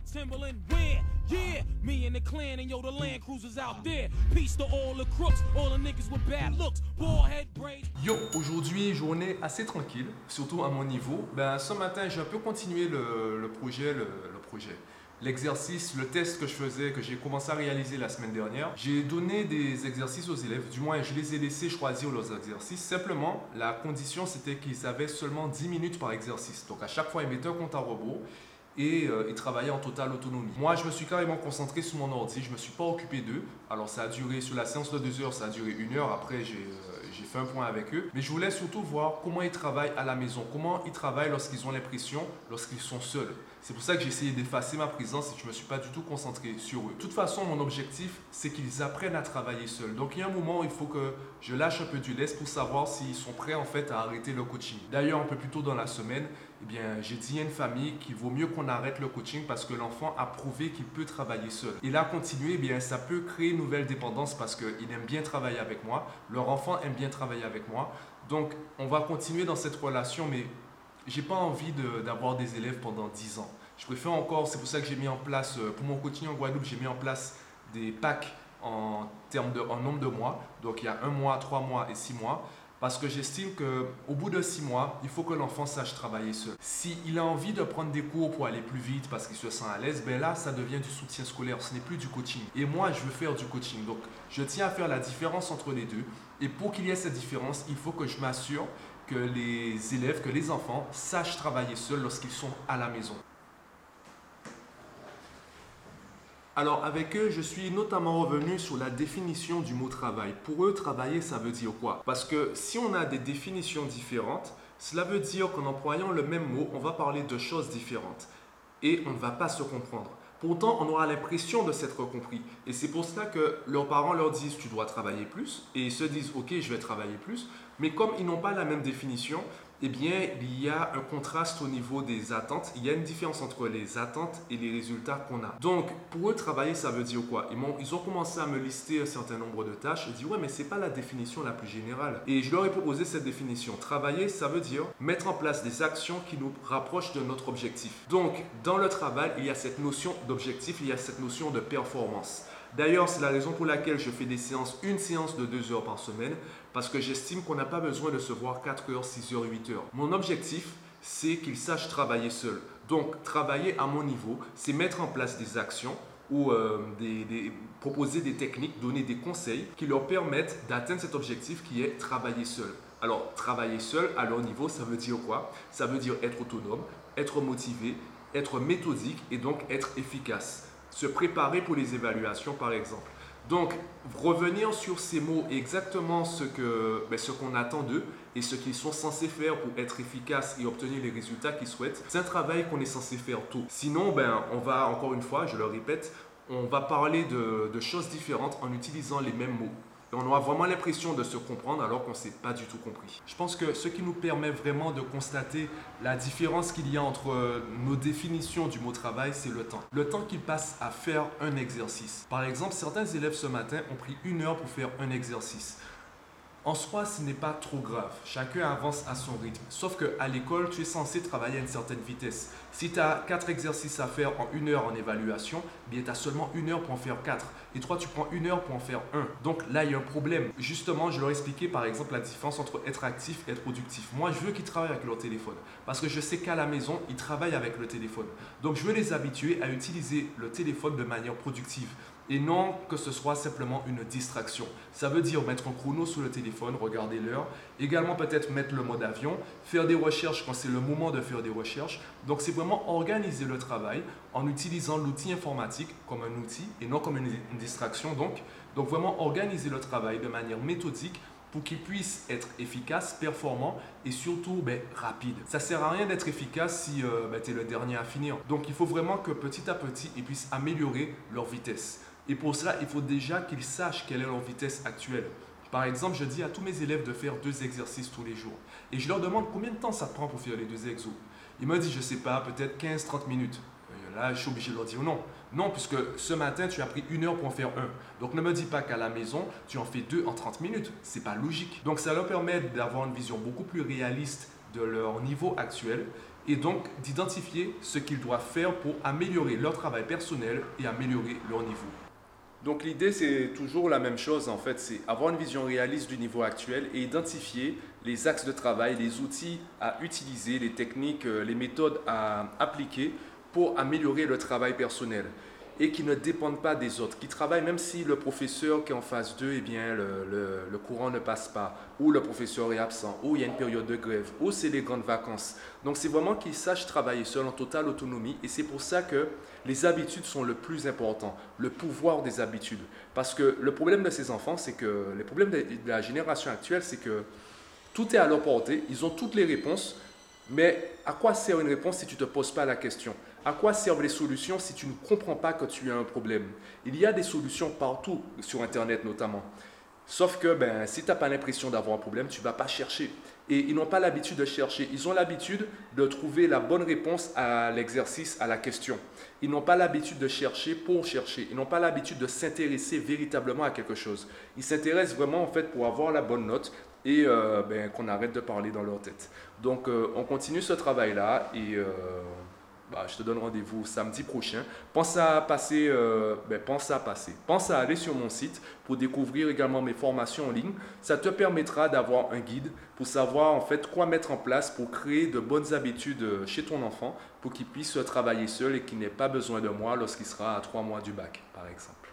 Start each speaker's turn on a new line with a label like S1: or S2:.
S1: Timberland. Yeah, me and the clan and yo, the Land Cruisers out there. Peace to all the crooks, all the niggas with bad looks. Head braids.
S2: Yo, aujourd'hui, journée assez tranquille, surtout à mon niveau. Ben, ce matin, j'ai un peu continué le, projet, le, le projet l'exercice, le test que je faisais, que j'ai commencé à réaliser la semaine dernière, j'ai donné des exercices aux élèves, du moins je les ai laissés choisir leurs exercices. Simplement, la condition c'était qu'ils avaient seulement 10 minutes par exercice. Donc à chaque fois, ils mettaient un compte à rebours et euh, ils travaillaient en totale autonomie. Moi, je me suis carrément concentré sur mon ordi, je ne me suis pas occupé d'eux. Alors ça a duré, sur la séance de 2 heures, ça a duré une heure. Après, j'ai euh, fait un point avec eux. Mais je voulais surtout voir comment ils travaillent à la maison, comment ils travaillent lorsqu'ils ont l'impression, lorsqu'ils sont seuls. C'est pour ça que j'ai essayé d'effacer ma présence et je ne me suis pas du tout concentré sur eux. De toute façon, mon objectif, c'est qu'ils apprennent à travailler seuls. Donc il y a un moment où il faut que je lâche un peu du lest pour savoir s'ils sont prêts en fait à arrêter le coaching. D'ailleurs, un peu plus tôt dans la semaine, eh bien, j'ai dit à une famille qu'il vaut mieux qu'on arrête le coaching parce que l'enfant a prouvé qu'il peut travailler seul. Et là, continuer, eh bien, ça peut créer une nouvelle dépendance parce qu'il aime bien travailler avec moi. Leur enfant aime bien travailler avec moi. Donc, on va continuer dans cette relation, mais j'ai pas envie d'avoir des élèves pendant 10 ans. Je préfère encore, c'est pour ça que j'ai mis en place, euh, pour mon coaching en Guadeloupe, j'ai mis en place des packs en termes de en nombre de mois. Donc il y a un mois, trois mois et six mois. Parce que j'estime qu'au bout de six mois, il faut que l'enfant sache travailler seul. S'il a envie de prendre des cours pour aller plus vite parce qu'il se sent à l'aise, ben là, ça devient du soutien scolaire. Ce n'est plus du coaching. Et moi, je veux faire du coaching. Donc, je tiens à faire la différence entre les deux. Et pour qu'il y ait cette différence, il faut que je m'assure que les élèves, que les enfants sachent travailler seuls lorsqu'ils sont à la maison. Alors avec eux, je suis notamment revenu sur la définition du mot travail. Pour eux, travailler, ça veut dire quoi? Parce que si on a des définitions différentes, cela veut dire qu'en employant le même mot, on va parler de choses différentes. Et on ne va pas se comprendre. Pourtant, on aura l'impression de s'être compris. Et c'est pour cela que leurs parents leur disent tu dois travailler plus. Et ils se disent ok, je vais travailler plus. Mais comme ils n'ont pas la même définition, eh bien, il y a un contraste au niveau des attentes. Il y a une différence entre les attentes et les résultats qu'on a. Donc, pour eux, travailler, ça veut dire quoi? Ils ont, commencé à me lister un certain nombre de tâches. Ils disent, ouais, mais c'est pas la définition la plus générale. Et je leur ai proposé cette définition. Travailler, ça veut dire mettre en place des actions qui nous rapprochent de notre objectif. Donc, dans le travail, il y a cette notion d'objectif, il y a cette notion de performance. D'ailleurs, c'est la raison pour laquelle je fais des séances, une séance de 2 heures par semaine, parce que j'estime qu'on n'a pas besoin de se voir 4 heures, 6 heures, 8 heures. Mon objectif, c'est qu'ils sachent travailler seuls. Donc, travailler à mon niveau, c'est mettre en place des actions ou euh, proposer des techniques, donner des conseils qui leur permettent d'atteindre cet objectif qui est travailler seul. Alors, travailler seul à leur niveau, ça veut dire quoi? Ça veut dire être autonome, être motivé, être méthodique et donc être efficace se préparer pour les évaluations, par exemple. Donc, revenir sur ces mots, exactement ce que ben, ce qu'on attend d'eux et ce qu'ils sont censés faire pour être efficaces et obtenir les résultats qu'ils souhaitent, c'est un travail qu'on est censé faire tôt. Sinon, ben, on va, encore une fois, je le répète, on va parler de choses différentes en utilisant les mêmes mots. On aura vraiment l'impression de se comprendre alors qu'on ne s'est pas du tout compris. Je pense que ce qui nous permet vraiment de constater la différence qu'il y a entre euh, nos définitions du mot travail, c'est le temps. Le temps qu'ils passent à faire un exercice. Par exemple, certains élèves ce matin ont pris une heure pour faire un exercice. En soi, ce n'est pas trop grave. Chacun avance à son rythme. Sauf qu'à l'école, tu es censé travailler à une certaine vitesse. Si tu as quatre exercices à faire en une heure en évaluation, bien tu as seulement une heure pour en faire quatre. Et toi, tu prends une heure pour en faire un. Donc là, il y a un problème. Justement, je leur ai expliqué par exemple la différence entre être actif et être productif. Moi, je veux qu'ils travaillent avec leur téléphone. Parce que je sais qu'à la maison, ils travaillent avec le téléphone. Donc je veux les habituer à utiliser le téléphone de manière productive et non que ce soit simplement une distraction. Ça veut dire mettre un chrono sur le téléphone, regarder l'heure, également peut-être mettre le mode avion, faire des recherches quand c'est le moment de faire des recherches. Donc c'est vraiment organiser le travail en utilisant l'outil informatique comme un outil et non comme une, distraction. Donc, donc vraiment organiser le travail de manière méthodique pour qu'il puisse être efficace, performant et surtout ben, rapide. Ça sert à rien d'être efficace si euh, ben, tu es le dernier à finir. Donc il faut vraiment que petit à petit, ils puissent améliorer leur vitesse. Et pour cela, il faut déjà qu'ils sachent quelle est leur vitesse actuelle. Par exemple, je dis à tous mes élèves de faire deux exercices tous les jours. Et je leur demande combien de temps ça prend pour faire les deux exos. Ils me disent, je ne sais pas, peut-être 15-30 minutes. là, je suis obligé de leur dire non. Non, puisque ce matin, tu as pris une heure pour en faire un. Donc ne me dis pas qu'à la maison, tu en fais deux en 30 minutes. Ce n'est pas logique. Donc ça leur permet d'avoir une vision beaucoup plus réaliste de leur niveau actuel et donc d'identifier ce qu'ils doivent faire pour améliorer leur travail personnel et améliorer leur niveau. Donc l'idée c'est toujours la même chose en fait, c'est avoir une vision réaliste du niveau actuel et identifier les axes de travail, les outils à utiliser, les techniques, euh, les méthodes à appliquer pour améliorer le travail personnel et qui ne dépendent pas des autres, qui travaillent même si le professeur qui est en face d'eux, eh bien, le, courant ne passe pas, ou le professeur est absent, ou il y a une période de grève, ou c'est les grandes vacances. Donc c'est vraiment qu'ils sachent travailler seuls en totale autonomie et c'est pour ça que les habitudes sont le plus important, le pouvoir des habitudes. Parce que le problème de ces enfants, c'est que, les problèmes de la génération actuelle, c'est que tout est à leur portée, ils ont toutes les réponses, mais à quoi sert une réponse si tu ne te poses pas la question? À quoi servent les solutions si tu ne comprends pas que tu as un problème? Il y a des solutions partout, sur Internet notamment. Sauf que ben, si tu n'as pas l'impression d'avoir un problème, tu ne vas pas chercher. Et ils n'ont pas l'habitude de chercher. Ils ont l'habitude de trouver la bonne réponse à l'exercice, à la question. Ils n'ont pas l'habitude de chercher pour chercher. Ils n'ont pas l'habitude de s'intéresser véritablement à quelque chose. Ils s'intéressent vraiment en fait pour avoir la bonne note et euh, ben, qu'on arrête de parler dans leur tête. Donc euh, on continue ce travail-là et euh, bah, je te donne rendez-vous samedi prochain. Pense à passer, ben, pense à passer, pense à aller sur mon site pour découvrir également mes formations en ligne. Ça te permettra d'avoir un guide pour savoir en fait quoi mettre en place pour créer de bonnes habitudes chez ton enfant pour qu'il puisse travailler seul et qu'il n'ait pas besoin de moi lorsqu'il sera à trois mois du bac, par exemple.